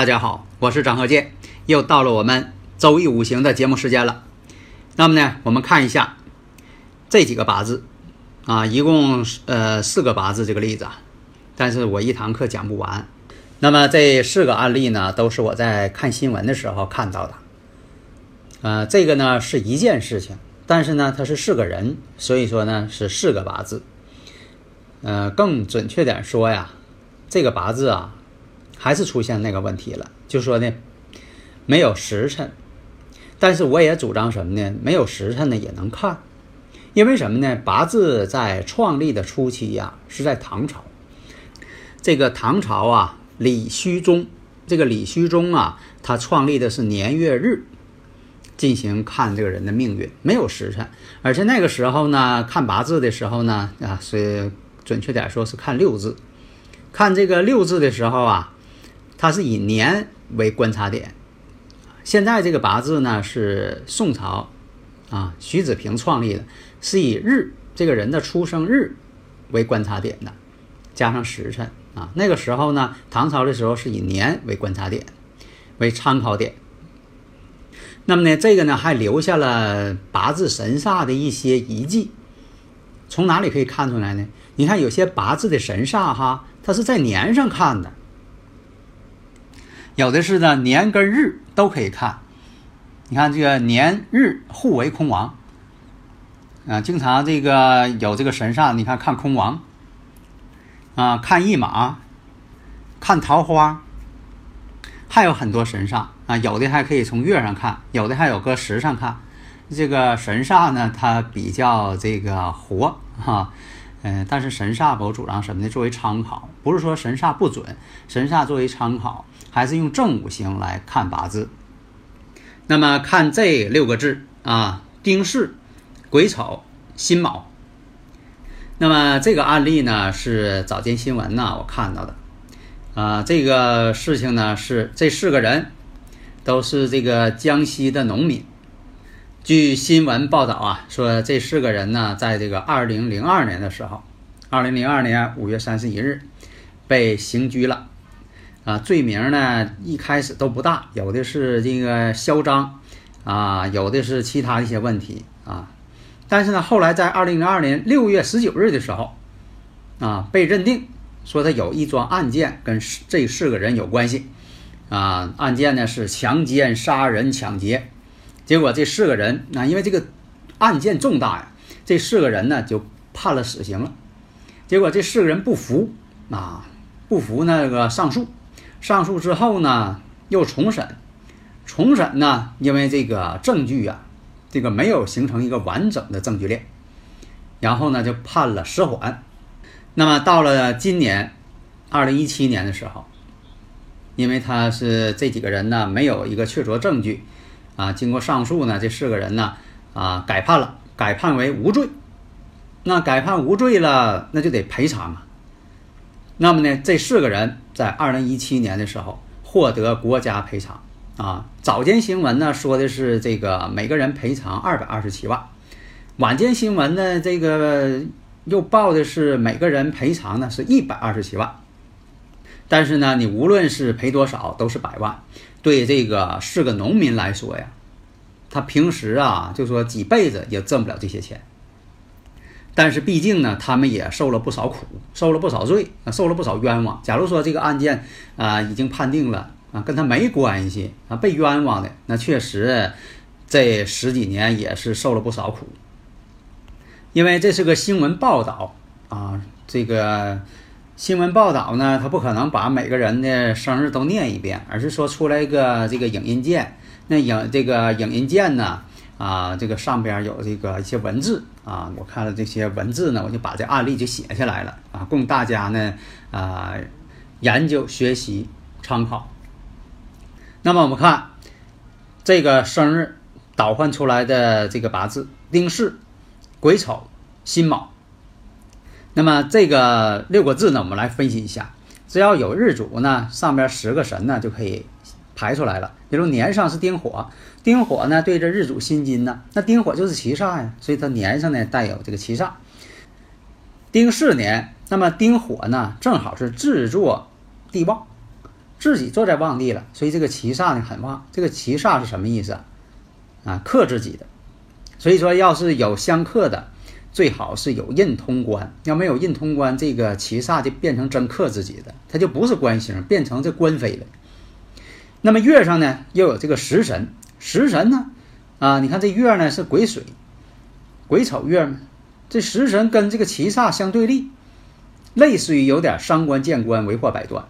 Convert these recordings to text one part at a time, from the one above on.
大家好，我是张鹤剑，又到了我们周易五行的节目时间了。那么呢，我们看一下这几个八字啊，一共呃四个八字这个例子，但是我一堂课讲不完。那么这四个案例呢，都是我在看新闻的时候看到的。呃，这个呢是一件事情，但是呢它是四个人，所以说呢是四个八字。呃，更准确点说呀，这个八字啊。还是出现那个问题了，就说呢，没有时辰，但是我也主张什么呢？没有时辰呢也能看，因为什么呢？八字在创立的初期呀，是在唐朝。这个唐朝啊，李虚中，这个李虚中啊，他创立的是年月日进行看这个人的命运，没有时辰，而且那个时候呢，看八字的时候呢，啊，是准确点说是看六字，看这个六字的时候啊。它是以年为观察点，现在这个八字呢是宋朝啊徐子平创立的，是以日这个人的出生日为观察点的，加上时辰啊。那个时候呢，唐朝的时候是以年为观察点，为参考点。那么呢，这个呢还留下了八字神煞的一些遗迹。从哪里可以看出来呢？你看有些八字的神煞哈，它是在年上看的。有的是呢，年跟日都可以看。你看这个年日互为空亡，啊，经常这个有这个神煞，你看看空亡，啊，看驿马，看桃花，还有很多神煞啊。有的还可以从月上看，有的还有搁时上看。这个神煞呢，它比较这个活哈，嗯，但是神煞我主张什么呢？作为参考，不是说神煞不准，神煞作为参考。还是用正五行来看八字。那么看这六个字啊，丁巳、癸丑、辛卯。那么这个案例呢是早间新闻呢我看到的，啊，这个事情呢是这四个人都是这个江西的农民。据新闻报道啊，说这四个人呢在这个二零零二年的时候，二零零二年五月三十一日被刑拘了。啊，罪名呢一开始都不大，有的是这个嚣张，啊，有的是其他一些问题啊。但是呢，后来在二零零二年六月十九日的时候，啊，被认定说他有一桩案件跟这四个人有关系，啊，案件呢是强奸、杀人、抢劫。结果这四个人啊，因为这个案件重大呀，这四个人呢就判了死刑了。结果这四个人不服啊，不服那个上诉，上诉之后呢又重审，重审呢因为这个证据啊，这个没有形成一个完整的证据链，然后呢就判了实缓。那么到了今年二零一七年的时候，因为他是这几个人呢没有一个确凿证据啊，经过上诉呢，这四个人呢啊改判了，改判为无罪。那改判无罪了，那就得赔偿啊。那么呢，这四个人在二零一七年的时候获得国家赔偿啊。早间新闻呢说的是这个每个人赔偿二百二十七万，晚间新闻呢这个又报的是每个人赔偿呢是一百二十七万。但是呢，你无论是赔多少都是百万，对这个四个农民来说呀，他平时啊就说几辈子也挣不了这些钱。但是毕竟呢，他们也受了不少苦，受了不少罪，受了不少冤枉。假如说这个案件啊已经判定了啊，跟他没关系啊，被冤枉的，那确实这十几年也是受了不少苦。因为这是个新闻报道啊，这个新闻报道呢，他不可能把每个人的生日都念一遍，而是说出来一个这个影音键，那影这个影音键呢。啊，这个上边有这个一些文字啊，我看了这些文字呢，我就把这案例就写下来了啊，供大家呢啊研究学习参考。那么我们看这个生日倒换出来的这个八字丁巳、癸丑、辛卯。那么这个六个字呢，我们来分析一下，只要有日主呢，上边十个神呢就可以排出来了。比如年上是丁火。丁火呢对着日主辛金呢，那丁火就是七煞呀，所以它年上呢带有这个七煞。丁巳年，那么丁火呢正好是自坐地旺，自己坐在旺地了，所以这个七煞呢很旺。这个七煞是什么意思啊？啊，克自己的。所以说，要是有相克的，最好是有印通关。要没有印通关，这个七煞就变成真克自己的，它就不是官星，变成这官非了。那么月上呢又有这个食神。食神呢？啊，你看这月呢是癸水，癸丑月嘛。这食神跟这个七煞相对立，类似于有点伤官见官，为祸百端。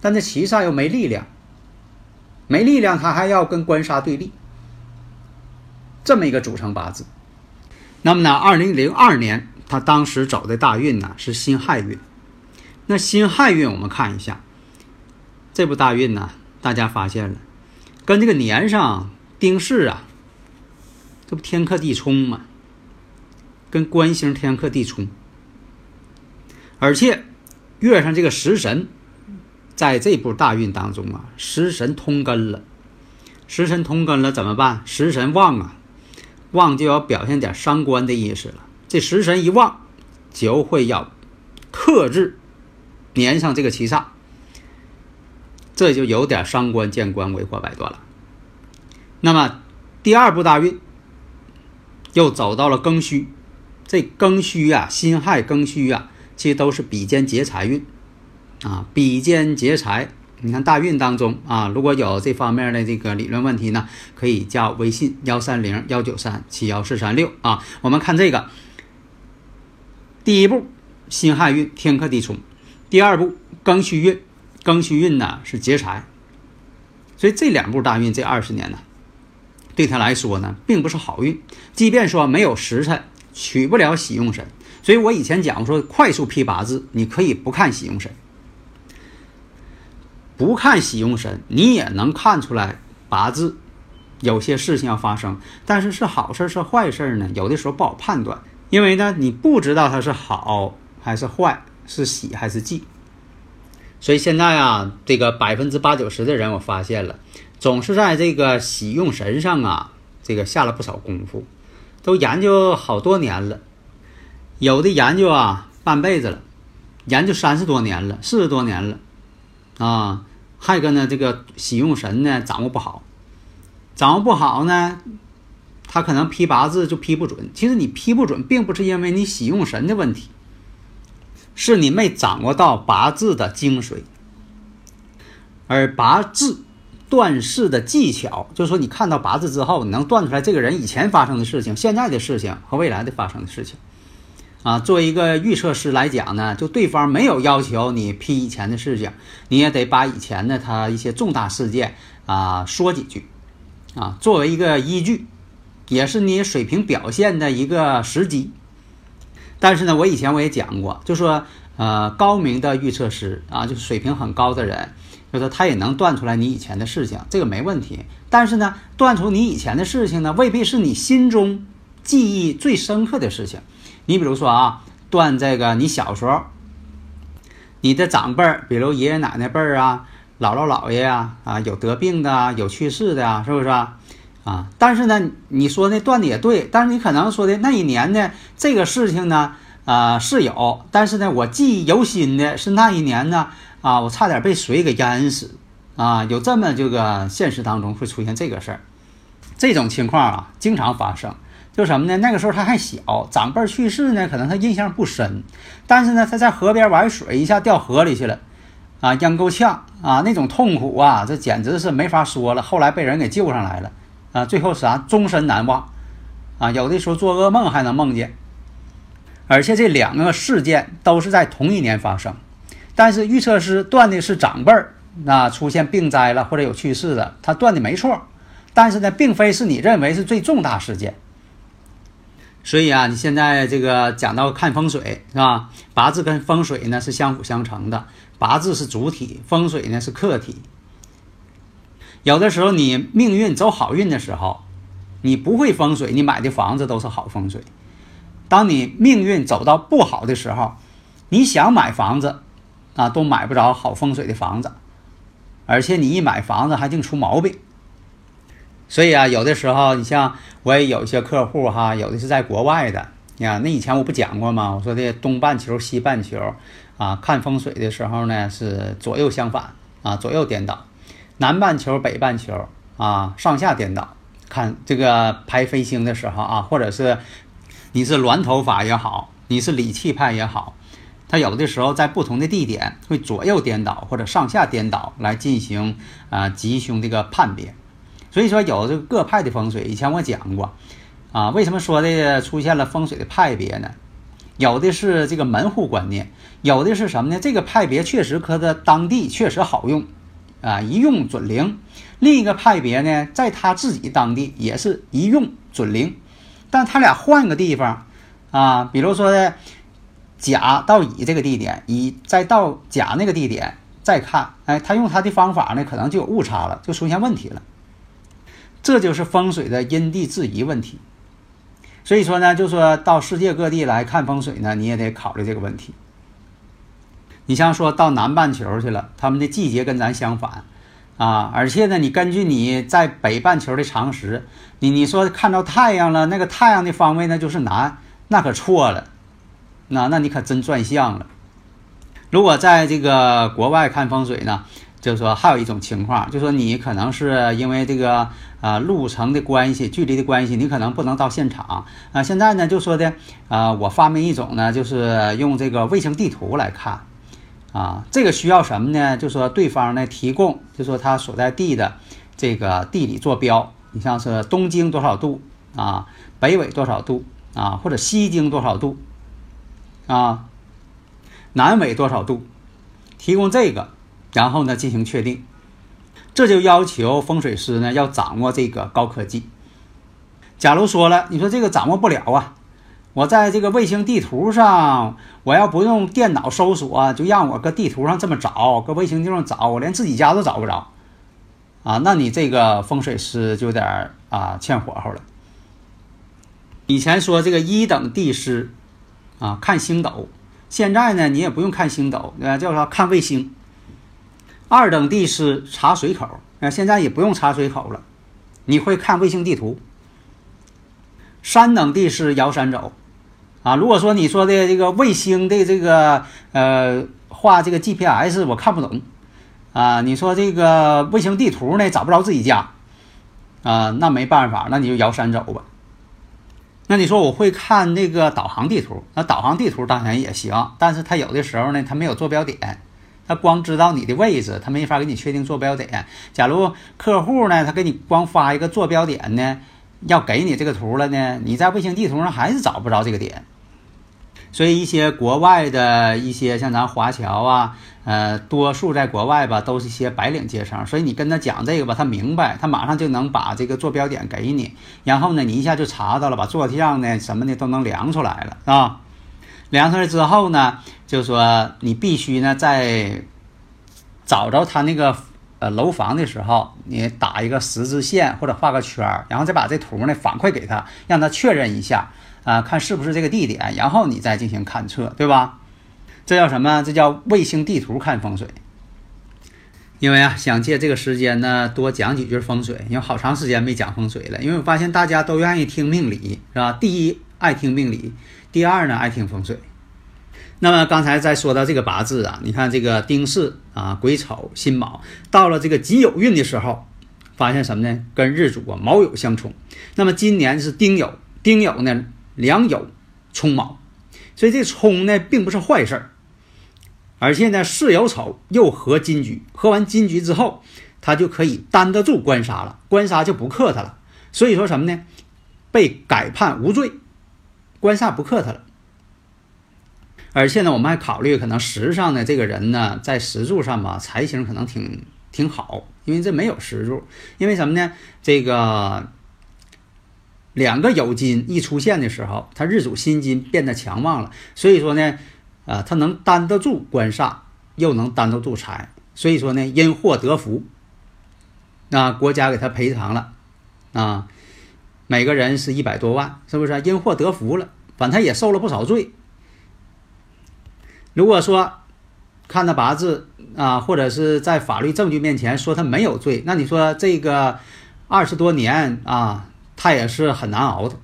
但这七煞又没力量，没力量，他还要跟官杀对立，这么一个组成八字。那么呢，二零零二年他当时走的大运呢是辛亥运。那辛亥运我们看一下，这部大运呢，大家发现了。跟这个年上丁巳啊，这不天克地冲吗？跟官星天克地冲，而且月上这个食神，在这部大运当中啊，食神通根了。食神通根了怎么办？食神旺啊，旺就要表现点伤官的意思了。这食神一旺，就会要克制年上这个七煞。这就有点伤官见官，为祸百端了。那么第二步大运又走到了庚戌，这庚戌啊，辛亥庚戌啊，其实都是比肩劫财运啊，比肩劫财。你看大运当中啊，如果有这方面的这个理论问题呢，可以加微信幺三零幺九三七幺四三六啊。我们看这个第一步辛亥运天克地冲，第二步庚戌运。庚戌运呢是劫财，所以这两步大运这二十年呢，对他来说呢并不是好运。即便说没有时辰，取不了喜用神，所以我以前讲说快速批八字，你可以不看喜用神，不看喜用神，你也能看出来八字有些事情要发生，但是是好事是坏事呢？有的时候不好判断，因为呢你不知道它是好还是坏，是喜还是忌。所以现在啊，这个百分之八九十的人，我发现了，总是在这个喜用神上啊，这个下了不少功夫，都研究好多年了，有的研究啊半辈子了，研究三十多年了，四十多年了，啊，还有个呢，这个喜用神呢掌握不好，掌握不好呢，他可能批八字就批不准。其实你批不准，并不是因为你喜用神的问题。是你没掌握到八字的精髓，而八字断事的技巧，就是说你看到八字之后，你能断出来这个人以前发生的事情、现在的事情和未来的发生的事情，啊，作为一个预测师来讲呢，就对方没有要求你批以前的事情，你也得把以前的他一些重大事件啊说几句，啊，作为一个依据，也是你水平表现的一个时机。但是呢，我以前我也讲过，就说呃，高明的预测师啊，就是水平很高的人，就是他也能断出来你以前的事情，这个没问题。但是呢，断出你以前的事情呢，未必是你心中记忆最深刻的事情。你比如说啊，断这个你小时候，你的长辈儿，比如爷爷奶奶辈儿啊、姥姥姥爷呀啊，有得病的、有去世的呀，是不是啊？啊，但是呢，你说那断的也对，但是你可能说的那一年呢，这个事情呢，啊是有，但是呢，我记忆犹新的是那一年呢，啊，我差点被水给淹死，啊，有这么这个现实当中会出现这个事儿，这种情况啊，经常发生。就什么呢？那个时候他还小，长辈去世呢，可能他印象不深，但是呢，他在河边玩水，一下掉河里去了，啊，淹够呛啊，那种痛苦啊，这简直是没法说了。后来被人给救上来了，啊，最后啥，终身难忘，啊，有的时候做噩梦还能梦见，而且这两个事件都是在同一年发生，但是预测师断的是长辈儿啊出现病灾了或者有去世的，他断的没错，但是呢，并非是你认为是最重大事件。所以啊，你现在这个讲到看风水是吧？八字跟风水呢是相辅相成的，八字是主体，风水呢是客体。有的时候你命运走好运的时候，你不会风水，你买的房子都是好风水。当你命运走到不好的时候，你想买房子啊，都买不着好风水的房子，而且你一买房子还净出毛病。所以啊，有的时候你像我也有一些客户哈，有的是在国外的呀。那以前我不讲过吗？我说的东半球、西半球啊，看风水的时候呢是左右相反啊，左右颠倒；南半球、北半球啊，上下颠倒。看这个排飞星的时候啊，或者是你是峦头法也好，你是理气派也好，它有的时候在不同的地点会左右颠倒或者上下颠倒来进行啊吉凶这个判别。所以说有这个各派的风水，以前我讲过，啊，为什么说的出现了风水的派别呢？有的是这个门户观念，有的是什么呢？这个派别确实搁在当地确实好用，啊，一用准灵。另一个派别呢，在他自己当地也是一用准灵，但他俩换个地方，啊，比如说呢，甲到乙这个地点，乙再到甲那个地点再看，哎，他用他的方法呢，可能就有误差了，就出现问题了。这就是风水的因地制宜问题，所以说呢，就说到世界各地来看风水呢，你也得考虑这个问题。你像说到南半球去了，他们的季节跟咱相反啊，而且呢，你根据你在北半球的常识，你你说看到太阳了，那个太阳的方位呢就是南，那可错了，那那你可真转向了。如果在这个国外看风水呢？就是说，还有一种情况，就说你可能是因为这个啊路程的关系、距离的关系，你可能不能到现场啊。现在呢，就说的啊，我发明一种呢，就是用这个卫星地图来看啊。这个需要什么呢？就说对方呢提供，就说他所在地的这个地理坐标，你像是东经多少度啊，北纬多少度啊，或者西经多少度啊，南纬多少度，提供这个。然后呢，进行确定，这就要求风水师呢要掌握这个高科技。假如说了，你说这个掌握不了啊，我在这个卫星地图上，我要不用电脑搜索，就让我搁地图上这么找，搁卫星地上找，我连自己家都找不着啊，那你这个风水师就有点啊欠火候了。以前说这个一等地师啊看星斗，现在呢你也不用看星斗，呃叫啥看卫星。二等地师查水口，啊，现在也不用查水口了，你会看卫星地图。三等地师摇山走，啊，如果说你说的这个卫星的这个呃画这个 GPS 我看不懂，啊，你说这个卫星地图呢找不着自己家，啊，那没办法，那你就摇山走吧。那你说我会看那个导航地图，那导航地图当然也行，但是它有的时候呢，它没有坐标点。他光知道你的位置，他没法给你确定坐标点。假如客户呢，他给你光发一个坐标点呢，要给你这个图了呢，你在卫星地图上还是找不着这个点。所以一些国外的一些像咱华侨啊，呃，多数在国外吧，都是一些白领阶层，所以你跟他讲这个吧，他明白，他马上就能把这个坐标点给你，然后呢，你一下就查到了，把坐向呢什么的都能量出来了，啊，量出来之后呢，就说你必须呢在找着他那个呃楼房的时候，你打一个十字线或者画个圈儿，然后再把这图呢反馈给他，让他确认一下。啊，看是不是这个地点，然后你再进行勘测，对吧？这叫什么？这叫卫星地图看风水。因为啊，想借这个时间呢，多讲几句风水，因为好长时间没讲风水了。因为我发现大家都愿意听命理，是吧？第一爱听命理，第二呢爱听风水。那么刚才在说到这个八字啊，你看这个丁巳啊、癸丑、辛卯，到了这个己酉运的时候，发现什么呢？跟日主啊卯酉相冲。那么今年是丁酉，丁酉呢？良酉冲卯，所以这冲呢并不是坏事儿，而且呢巳酉丑又合金局，合完金局之后，他就可以担得住官杀了，官杀就不克他了。所以说什么呢？被改判无罪，官煞不克他了。而且呢，我们还考虑可能时上呢这个人呢在石柱上吧财星可能挺挺好，因为这没有石柱，因为什么呢？这个。两个酉金一出现的时候，他日主辛金变得强旺了，所以说呢，啊，他能担得住官煞，又能担得住财，所以说呢，因祸得福，那国家给他赔偿了，啊，每个人是一百多万，是不是？因祸得福了，反正也受了不少罪。如果说看他八字啊，或者是在法律证据面前说他没有罪，那你说这个二十多年啊？他也是很难熬的。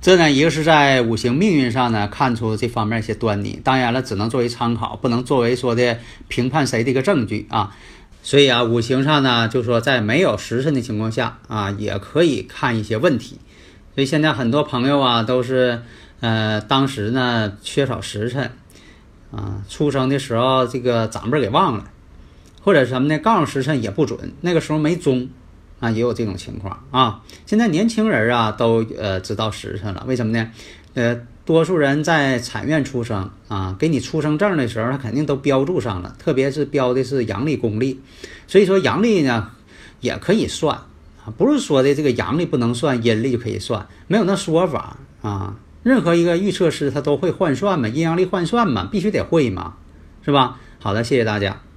这呢，一个是在五行命运上呢看出这方面一些端倪，当然了，只能作为参考，不能作为说的评判谁的一个证据啊。所以啊，五行上呢，就说在没有时辰的情况下啊，也可以看一些问题。所以现在很多朋友啊，都是呃，当时呢缺少时辰啊，出生的时候这个长辈给忘了，或者什么呢，告诉时辰也不准，那个时候没钟。啊，也有这种情况啊！现在年轻人啊，都呃知道时辰了，为什么呢？呃，多数人在产院出生啊，给你出生证的时候，他肯定都标注上了，特别是标的是阳历公历，所以说阳历呢也可以算啊，不是说的这个阳历不能算，阴历就可以算，没有那说法啊。任何一个预测师他都会换算嘛，阴阳历换算嘛，必须得会嘛，是吧？好的，谢谢大家。